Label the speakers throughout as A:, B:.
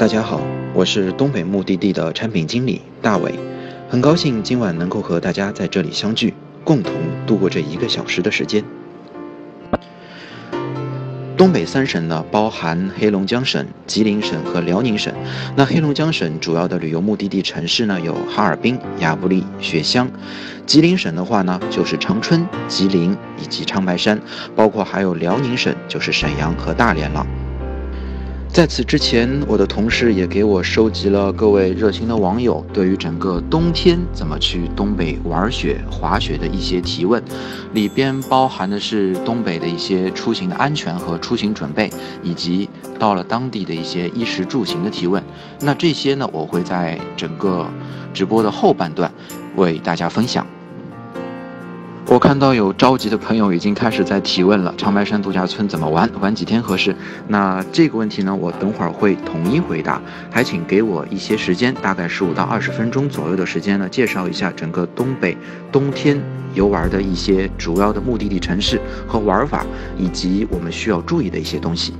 A: 大家好，我是东北目的地的产品经理大伟，很高兴今晚能够和大家在这里相聚，共同度过这一个小时的时间。东北三省呢，包含黑龙江省、吉林省和辽宁省。那黑龙江省主要的旅游目的地城市呢，有哈尔滨、亚布力、雪乡；吉林省的话呢，就是长春、吉林以及长白山，包括还有辽宁省，就是沈阳和大连了。在此之前，我的同事也给我收集了各位热心的网友对于整个冬天怎么去东北玩雪、滑雪的一些提问，里边包含的是东北的一些出行的安全和出行准备，以及到了当地的一些衣食住行的提问。那这些呢，我会在整个直播的后半段为大家分享。我看到有着急的朋友已经开始在提问了，长白山度假村怎么玩？玩几天合适？那这个问题呢，我等会儿会统一回答。还请给我一些时间，大概十五到二十分钟左右的时间呢，介绍一下整个东北冬天游玩的一些主要的目的地城市和玩法，以及我们需要注意的一些东西。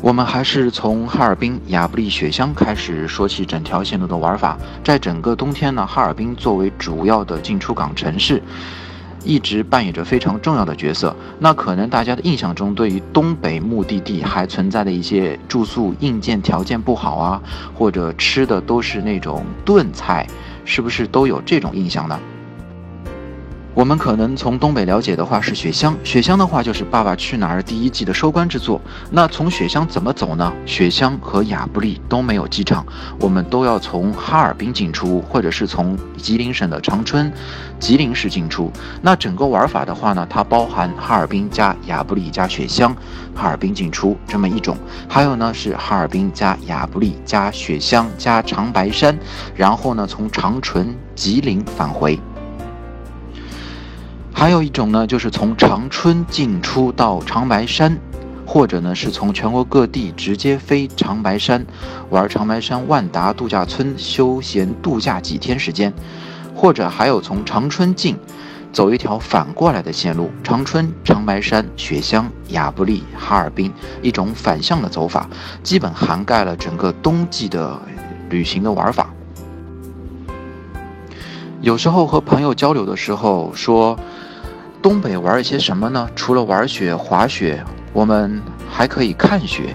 A: 我们还是从哈尔滨、亚布力、雪乡开始说起整条线路的玩法。在整个冬天呢，哈尔滨作为主要的进出港城市，一直扮演着非常重要的角色。那可能大家的印象中，对于东北目的地还存在的一些住宿硬件条件不好啊，或者吃的都是那种炖菜，是不是都有这种印象呢？我们可能从东北了解的话是雪乡，雪乡的话就是《爸爸去哪儿》第一季的收官之作。那从雪乡怎么走呢？雪乡和亚布力都没有机场，我们都要从哈尔滨进出，或者是从吉林省的长春、吉林市进出。那整个玩法的话呢，它包含哈尔滨加亚布力加雪乡，哈尔滨进出这么一种；还有呢是哈尔滨加亚布力加雪乡加长白山，然后呢从长春、吉林返回。还有一种呢，就是从长春进出到长白山，或者呢是从全国各地直接飞长白山，玩长白山万达度假村休闲度假几天时间，或者还有从长春进，走一条反过来的线路，长春、长白山、雪乡、亚布力、哈尔滨，一种反向的走法，基本涵盖了整个冬季的旅行的玩法。有时候和朋友交流的时候说。东北玩一些什么呢？除了玩雪、滑雪，我们还可以看雪。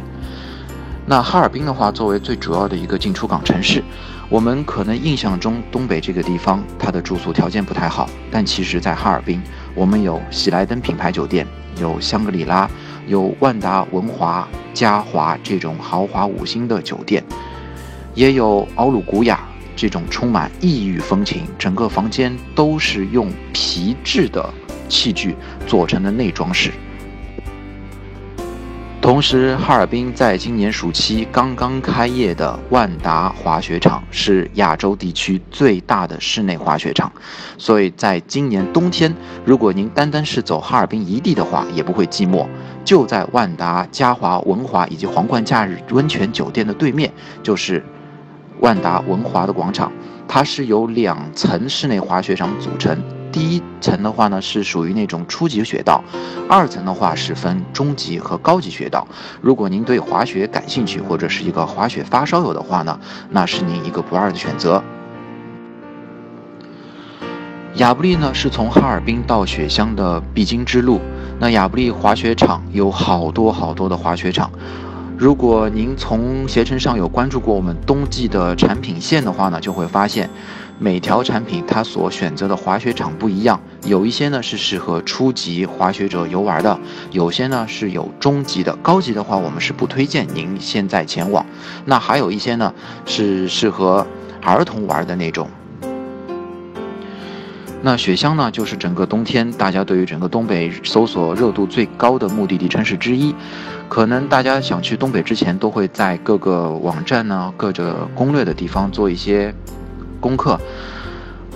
A: 那哈尔滨的话，作为最主要的一个进出港城市，我们可能印象中东北这个地方它的住宿条件不太好，但其实，在哈尔滨，我们有喜来登品牌酒店，有香格里拉，有万达、文华、嘉华这种豪华五星的酒店，也有奥鲁古雅这种充满异域风情，整个房间都是用皮质的。器具做成的内装饰。同时，哈尔滨在今年暑期刚刚开业的万达滑雪场是亚洲地区最大的室内滑雪场，所以在今年冬天，如果您单单是走哈尔滨一地的话，也不会寂寞。就在万达嘉华文华以及皇冠假日温泉酒店的对面，就是万达文华的广场，它是由两层室内滑雪场组成。第一层的话呢，是属于那种初级雪道；二层的话是分中级和高级雪道。如果您对滑雪感兴趣，或者是一个滑雪发烧友的话呢，那是您一个不二的选择。亚布力呢，是从哈尔滨到雪乡的必经之路。那亚布力滑雪场有好多好多的滑雪场。如果您从携程上有关注过我们冬季的产品线的话呢，就会发现。每条产品它所选择的滑雪场不一样，有一些呢是适合初级滑雪者游玩的，有些呢是有中级的，高级的话我们是不推荐您现在前往。那还有一些呢是适合儿童玩的那种。那雪乡呢，就是整个冬天大家对于整个东北搜索热度最高的目的地城市之一。可能大家想去东北之前，都会在各个网站呢、各个攻略的地方做一些。功课，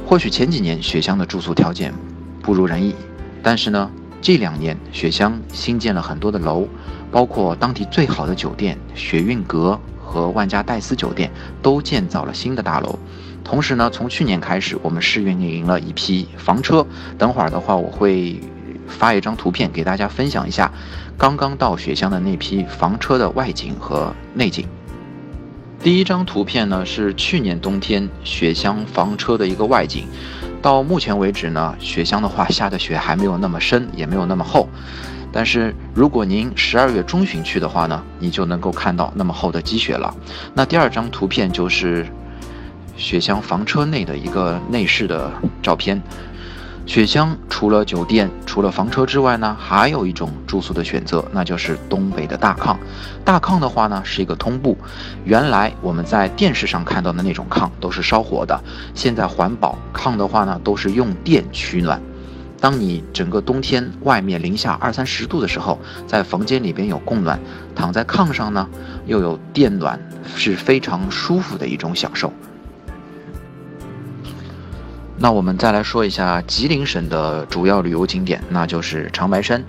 A: 或许前几年雪乡的住宿条件不如人意，但是呢，这两年雪乡新建了很多的楼，包括当地最好的酒店雪韵阁和万家戴斯酒店都建造了新的大楼。同时呢，从去年开始，我们试运营了一批房车。等会儿的话，我会发一张图片给大家分享一下刚刚到雪乡的那批房车的外景和内景。第一张图片呢是去年冬天雪乡房车的一个外景。到目前为止呢，雪乡的话下的雪还没有那么深，也没有那么厚。但是如果您十二月中旬去的话呢，你就能够看到那么厚的积雪了。那第二张图片就是雪乡房车内的一个内饰的照片。雪乡除了酒店、除了房车之外呢，还有一种住宿的选择，那就是东北的大炕。大炕的话呢，是一个通铺。原来我们在电视上看到的那种炕都是烧火的，现在环保炕的话呢，都是用电取暖。当你整个冬天外面零下二三十度的时候，在房间里边有供暖，躺在炕上呢，又有电暖，是非常舒服的一种享受。那我们再来说一下吉林省的主要旅游景点，那就是长白山。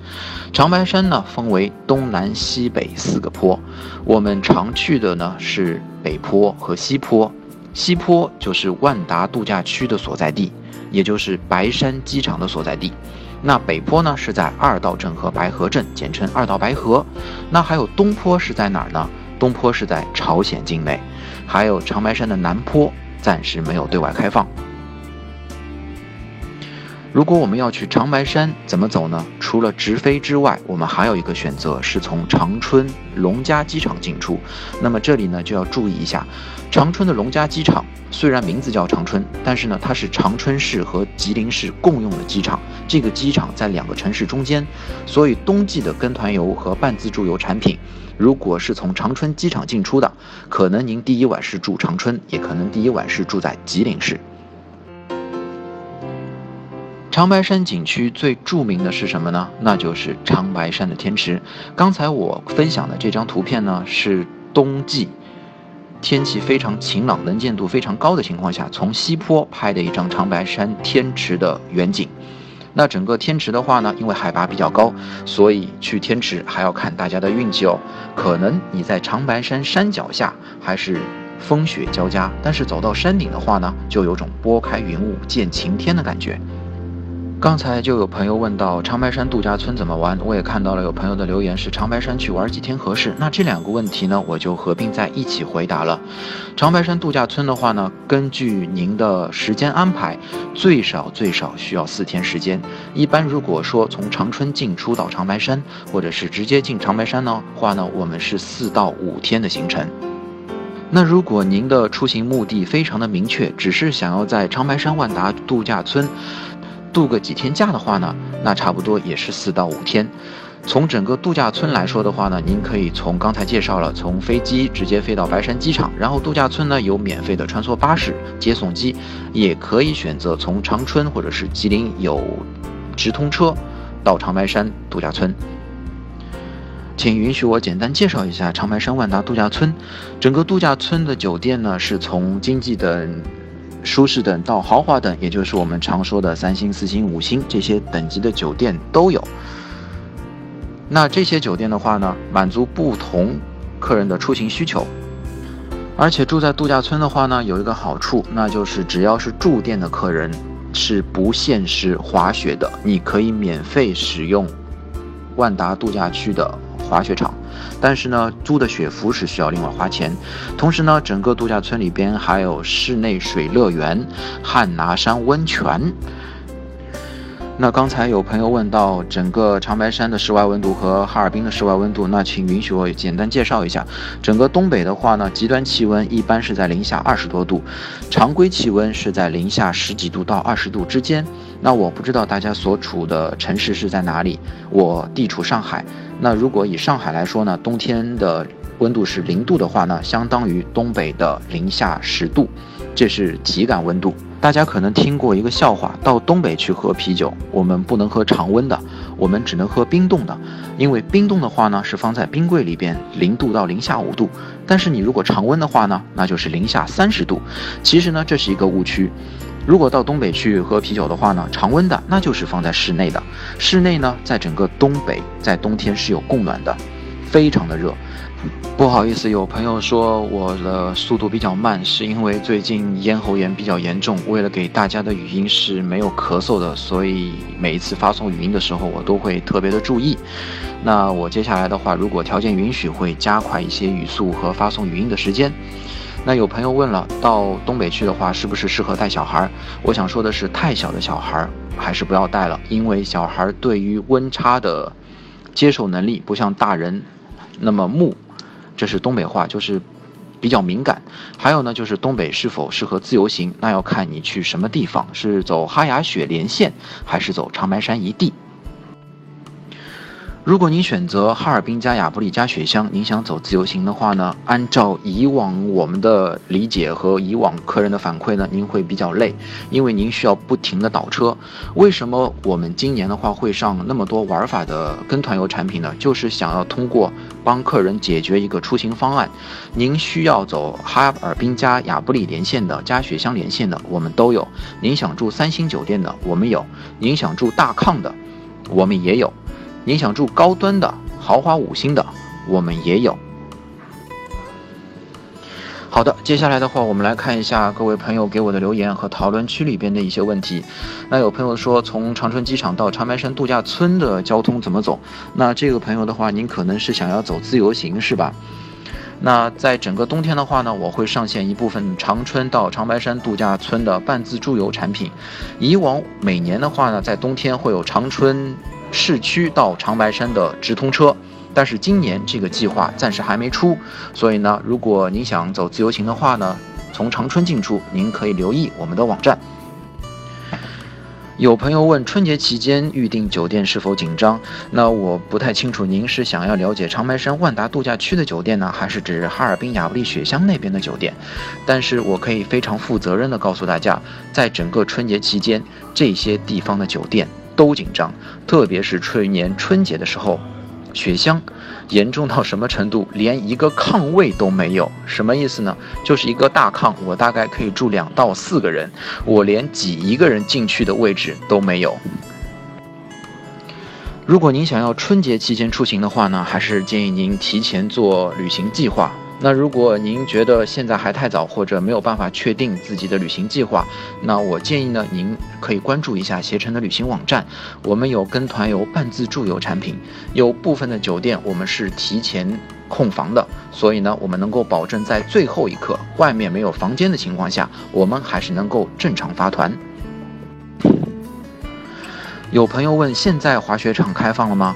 A: 长白山呢分为东南西北四个坡，我们常去的呢是北坡和西坡。西坡就是万达度假区的所在地，也就是白山机场的所在地。那北坡呢是在二道镇和白河镇，简称二道白河。那还有东坡是在哪儿呢？东坡是在朝鲜境内。还有长白山的南坡暂时没有对外开放。如果我们要去长白山，怎么走呢？除了直飞之外，我们还有一个选择是从长春龙嘉机场进出。那么这里呢就要注意一下，长春的龙嘉机场虽然名字叫长春，但是呢它是长春市和吉林市共用的机场。这个机场在两个城市中间，所以冬季的跟团游和半自助游产品，如果是从长春机场进出的，可能您第一晚是住长春，也可能第一晚是住在吉林市。长白山景区最著名的是什么呢？那就是长白山的天池。刚才我分享的这张图片呢，是冬季天气非常晴朗、能见度非常高的情况下，从西坡拍的一张长白山天池的远景。那整个天池的话呢，因为海拔比较高，所以去天池还要看大家的运气哦。可能你在长白山山脚下还是风雪交加，但是走到山顶的话呢，就有种拨开云雾见晴天的感觉。刚才就有朋友问到长白山度假村怎么玩，我也看到了有朋友的留言是长白山去玩几天合适。那这两个问题呢，我就合并在一起回答了。长白山度假村的话呢，根据您的时间安排，最少最少需要四天时间。一般如果说从长春进出到长白山，或者是直接进长白山呢话呢，我们是四到五天的行程。那如果您的出行目的非常的明确，只是想要在长白山万达度假村。度个几天假的话呢，那差不多也是四到五天。从整个度假村来说的话呢，您可以从刚才介绍了，从飞机直接飞到白山机场，然后度假村呢有免费的穿梭巴士接送机，也可以选择从长春或者是吉林有直通车到长白山度假村。请允许我简单介绍一下长白山万达度假村。整个度假村的酒店呢是从经济等。舒适等到豪华等，也就是我们常说的三星、四星、五星这些等级的酒店都有。那这些酒店的话呢，满足不同客人的出行需求。而且住在度假村的话呢，有一个好处，那就是只要是住店的客人是不限时滑雪的，你可以免费使用万达度假区的滑雪场。但是呢，租的雪服是需要另外花钱。同时呢，整个度假村里边还有室内水乐园、汉拿山温泉。那刚才有朋友问到整个长白山的室外温度和哈尔滨的室外温度，那请允许我简单介绍一下。整个东北的话呢，极端气温一般是在零下二十多度，常规气温是在零下十几度到二十度之间。那我不知道大家所处的城市是在哪里，我地处上海。那如果以上海来说呢，冬天的温度是零度的话呢，相当于东北的零下十度，这是体感温度。大家可能听过一个笑话，到东北去喝啤酒，我们不能喝常温的，我们只能喝冰冻的，因为冰冻的话呢是放在冰柜里边，零度到零下五度，但是你如果常温的话呢，那就是零下三十度。其实呢，这是一个误区。如果到东北去喝啤酒的话呢，常温的那就是放在室内的。室内呢，在整个东北，在冬天是有供暖的，非常的热。不好意思，有朋友说我的速度比较慢，是因为最近咽喉炎比较严重。为了给大家的语音是没有咳嗽的，所以每一次发送语音的时候，我都会特别的注意。那我接下来的话，如果条件允许，会加快一些语速和发送语音的时间。那有朋友问了，到东北去的话，是不是适合带小孩？我想说的是，太小的小孩还是不要带了，因为小孩对于温差的接受能力不像大人那么木，这是东北话，就是比较敏感。还有呢，就是东北是否适合自由行，那要看你去什么地方，是走哈雅雪连线，还是走长白山一地。如果您选择哈尔滨加亚布力加雪乡，您想走自由行的话呢？按照以往我们的理解和以往客人的反馈呢，您会比较累，因为您需要不停的倒车。为什么我们今年的话会上那么多玩法的跟团游产品呢？就是想要通过帮客人解决一个出行方案。您需要走哈尔滨加亚布力连线的，加雪乡连线的，我们都有。您想住三星酒店的，我们有；您想住大炕的，我们也有。您想住高端的豪华五星的，我们也有。好的，接下来的话，我们来看一下各位朋友给我的留言和讨论区里边的一些问题。那有朋友说，从长春机场到长白山度假村的交通怎么走？那这个朋友的话，您可能是想要走自由行是吧？那在整个冬天的话呢，我会上线一部分长春到长白山度假村的半自助游产品。以往每年的话呢，在冬天会有长春。市区到长白山的直通车，但是今年这个计划暂时还没出，所以呢，如果您想走自由行的话呢，从长春进出，您可以留意我们的网站。有朋友问春节期间预订酒店是否紧张？那我不太清楚，您是想要了解长白山万达度假区的酒店呢，还是指哈尔滨亚布力雪乡那边的酒店？但是我可以非常负责任的告诉大家，在整个春节期间，这些地方的酒店。都紧张，特别是去年春节的时候，雪乡严重到什么程度？连一个炕位都没有。什么意思呢？就是一个大炕，我大概可以住两到四个人，我连挤一个人进去的位置都没有。如果您想要春节期间出行的话呢，还是建议您提前做旅行计划。那如果您觉得现在还太早，或者没有办法确定自己的旅行计划，那我建议呢，您可以关注一下携程的旅行网站，我们有跟团游、半自助游产品，有部分的酒店我们是提前控房的，所以呢，我们能够保证在最后一刻外面没有房间的情况下，我们还是能够正常发团。有朋友问，现在滑雪场开放了吗？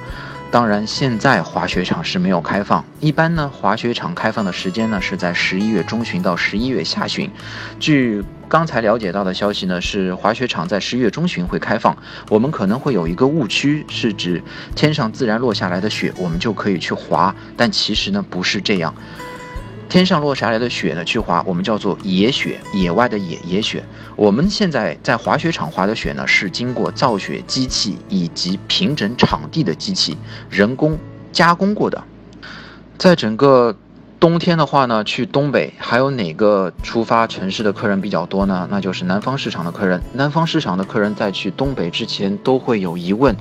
A: 当然，现在滑雪场是没有开放。一般呢，滑雪场开放的时间呢是在十一月中旬到十一月下旬。据刚才了解到的消息呢，是滑雪场在十一月中旬会开放。我们可能会有一个误区，是指天上自然落下来的雪，我们就可以去滑。但其实呢，不是这样。天上落下来的雪呢，去滑，我们叫做野雪，野外的野野雪。我们现在在滑雪场滑的雪呢，是经过造雪机器以及平整场地的机器人工加工过的。在整个冬天的话呢，去东北还有哪个出发城市的客人比较多呢？那就是南方市场的客人。南方市场的客人在去东北之前都会有疑问。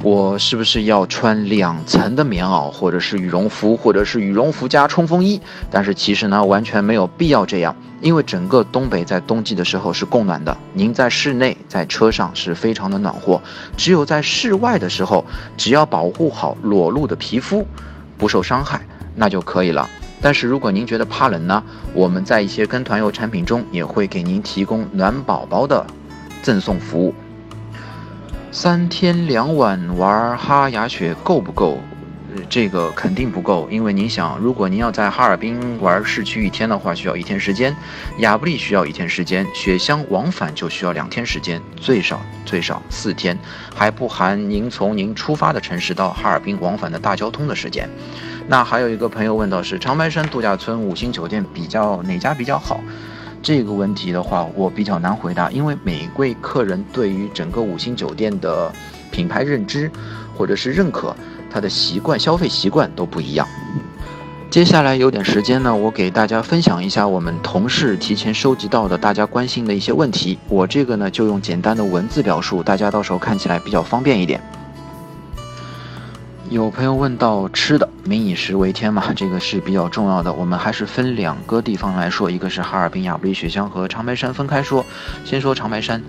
A: 我是不是要穿两层的棉袄，或者是羽绒服，或者是羽绒服加冲锋衣？但是其实呢，完全没有必要这样，因为整个东北在冬季的时候是供暖的。您在室内，在车上是非常的暖和，只有在室外的时候，只要保护好裸露的皮肤，不受伤害，那就可以了。但是如果您觉得怕冷呢，我们在一些跟团游产品中也会给您提供暖宝宝的赠送服务。三天两晚玩哈雅雪够不够？这个肯定不够，因为您想，如果您要在哈尔滨玩市区一天的话，需要一天时间；亚布力需要一天时间，雪乡往返就需要两天时间，最少最少四天，还不含您从您出发的城市到哈尔滨往返的大交通的时间。那还有一个朋友问到是长白山度假村五星酒店比较哪家比较好？这个问题的话，我比较难回答，因为每位客人对于整个五星酒店的品牌认知或者是认可，他的习惯、消费习惯都不一样。接下来有点时间呢，我给大家分享一下我们同事提前收集到的大家关心的一些问题。我这个呢，就用简单的文字表述，大家到时候看起来比较方便一点。有朋友问到吃的，民以食为天嘛，这个是比较重要的。我们还是分两个地方来说，一个是哈尔滨亚布力雪乡和长白山分开说。先说长白山，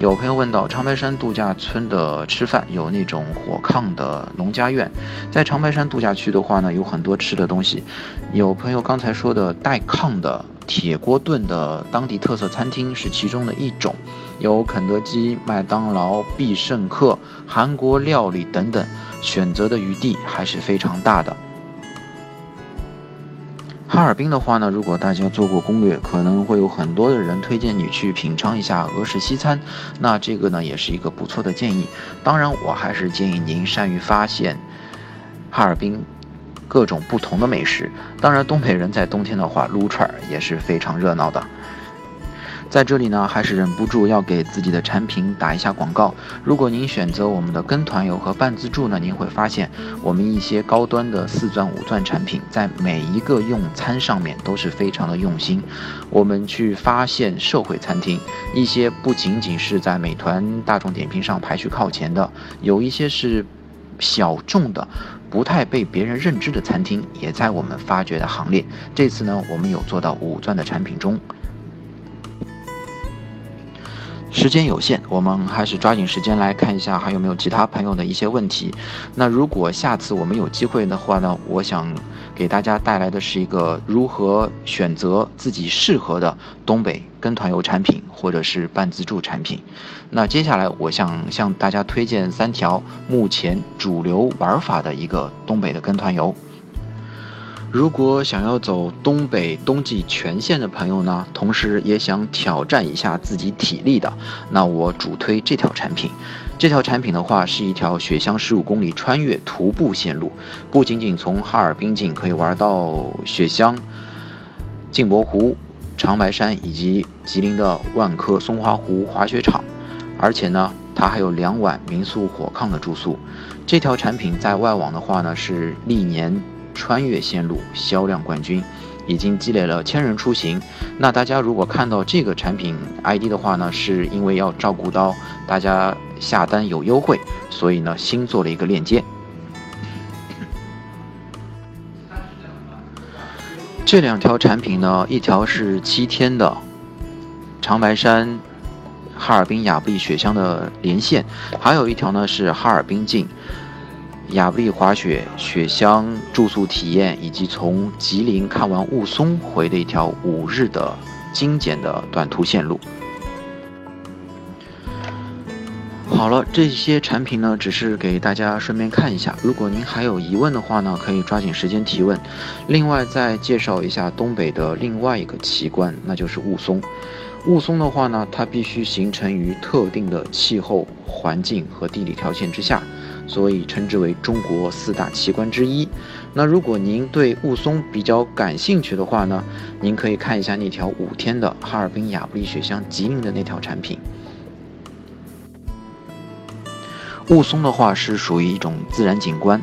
A: 有朋友问到长白山度假村的吃饭有那种火炕的农家院，在长白山度假区的话呢，有很多吃的东西。有朋友刚才说的带炕的铁锅炖的当地特色餐厅是其中的一种，有肯德基、麦当劳、必胜客、韩国料理等等，选择的余地还是非常大的。哈尔滨的话呢，如果大家做过攻略，可能会有很多的人推荐你去品尝一下俄式西餐，那这个呢也是一个不错的建议。当然，我还是建议您善于发现哈尔滨各种不同的美食。当然，东北人在冬天的话撸串也是非常热闹的。在这里呢，还是忍不住要给自己的产品打一下广告。如果您选择我们的跟团游和半自助呢，您会发现我们一些高端的四钻五钻产品，在每一个用餐上面都是非常的用心。我们去发现社会餐厅，一些不仅仅是在美团、大众点评上排序靠前的，有一些是小众的、不太被别人认知的餐厅，也在我们发掘的行列。这次呢，我们有做到五钻的产品中。时间有限，我们还是抓紧时间来看一下还有没有其他朋友的一些问题。那如果下次我们有机会的话呢，我想给大家带来的是一个如何选择自己适合的东北跟团游产品或者是半自助产品。那接下来我想向大家推荐三条目前主流玩法的一个东北的跟团游。如果想要走东北冬季全线的朋友呢，同时也想挑战一下自己体力的，那我主推这条产品。这条产品的话，是一条雪乡十五公里穿越徒步线路，不仅仅从哈尔滨境可以玩到雪乡、镜泊湖、长白山以及吉林的万科松花湖滑雪场，而且呢，它还有两晚民宿火炕的住宿。这条产品在外网的话呢，是历年。穿越线路销量冠军，已经积累了千人出行。那大家如果看到这个产品 ID 的话呢，是因为要照顾到大家下单有优惠，所以呢新做了一个链接。这两条产品呢，一条是七天的长白山、哈尔滨亚布力雪乡的连线，还有一条呢是哈尔滨境。亚布力滑雪、雪乡住宿体验，以及从吉林看完雾凇回的一条五日的精简的短途线路。好了，这些产品呢，只是给大家顺便看一下。如果您还有疑问的话呢，可以抓紧时间提问。另外，再介绍一下东北的另外一个奇观，那就是雾凇。雾凇的话呢，它必须形成于特定的气候环境和地理条件之下。所以称之为中国四大奇观之一。那如果您对雾凇比较感兴趣的话呢，您可以看一下那条五天的哈尔滨亚布力雪乡吉林的那条产品。雾凇的话是属于一种自然景观，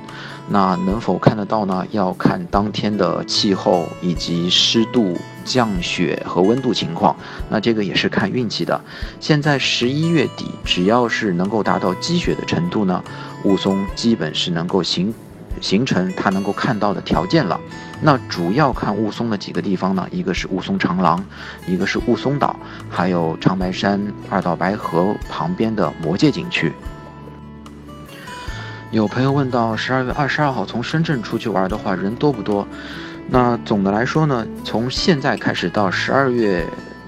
A: 那能否看得到呢？要看当天的气候以及湿度、降雪和温度情况，那这个也是看运气的。现在十一月底，只要是能够达到积雪的程度呢，雾凇基本是能够形形成它能够看到的条件了。那主要看雾凇的几个地方呢，一个是雾凇长廊，一个是雾凇岛，还有长白山二道白河旁边的魔界景区。有朋友问到，十二月二十二号从深圳出去玩的话，人多不多？那总的来说呢，从现在开始到十二月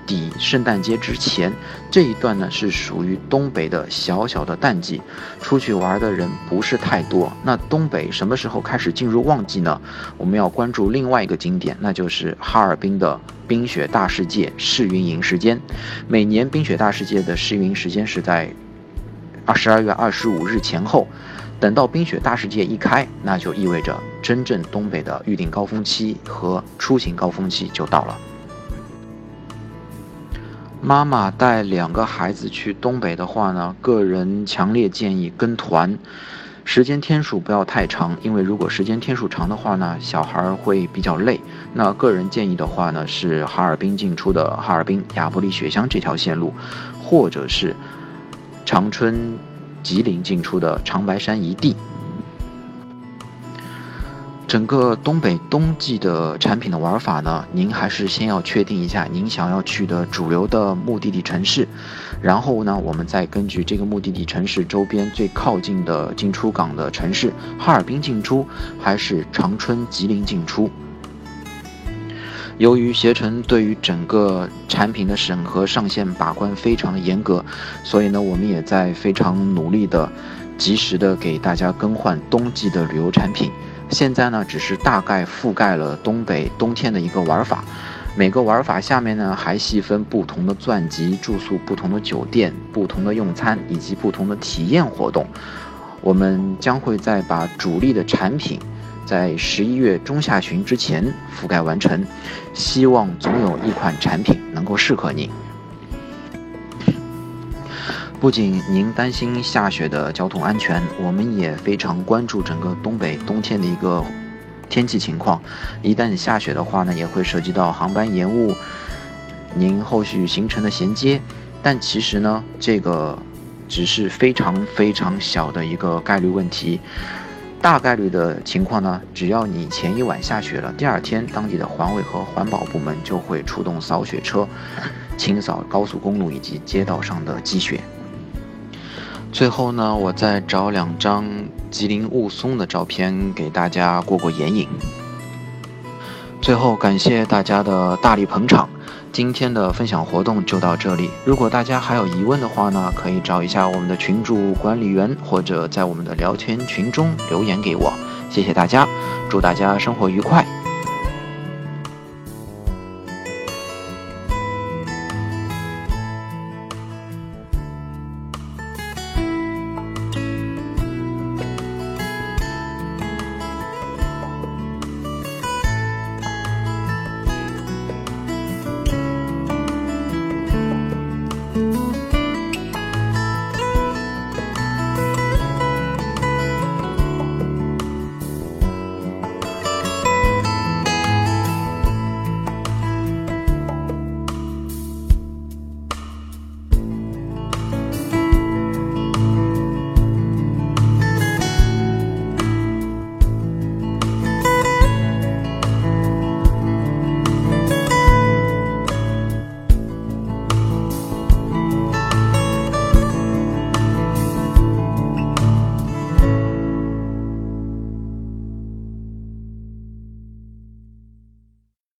A: 底圣诞节之前这一段呢，是属于东北的小小的淡季，出去玩的人不是太多。那东北什么时候开始进入旺季呢？我们要关注另外一个景点，那就是哈尔滨的冰雪大世界试运营时间。每年冰雪大世界的试运营时间是在二十二月二十五日前后。等到冰雪大世界一开，那就意味着真正东北的预订高峰期和出行高峰期就到了。妈妈带两个孩子去东北的话呢，个人强烈建议跟团，时间天数不要太长，因为如果时间天数长的话呢，小孩会比较累。那个人建议的话呢，是哈尔滨进出的哈尔滨亚布力雪乡这条线路，或者是长春。吉林进出的长白山一地，整个东北冬季的产品的玩法呢，您还是先要确定一下您想要去的主流的目的地城市，然后呢，我们再根据这个目的地城市周边最靠近的进出港的城市，哈尔滨进出还是长春、吉林进出。由于携程对于整个产品的审核上线把关非常的严格，所以呢，我们也在非常努力的、及时的给大家更换冬季的旅游产品。现在呢，只是大概覆盖了东北冬天的一个玩法。每个玩法下面呢，还细分不同的钻级住宿、不同的酒店、不同的用餐以及不同的体验活动。我们将会再把主力的产品。在十一月中下旬之前覆盖完成，希望总有一款产品能够适合您。不仅您担心下雪的交通安全，我们也非常关注整个东北冬天的一个天气情况。一旦下雪的话呢，也会涉及到航班延误，您后续行程的衔接。但其实呢，这个只是非常非常小的一个概率问题。大概率的情况呢，只要你前一晚下雪了，第二天当地的环卫和环保部门就会出动扫雪车，清扫高速公路以及街道上的积雪。最后呢，我再找两张吉林雾凇的照片给大家过过眼瘾。最后感谢大家的大力捧场。今天的分享活动就到这里。如果大家还有疑问的话呢，可以找一下我们的群主管理员，或者在我们的聊天群中留言给我。谢谢大家，祝大家生活愉快。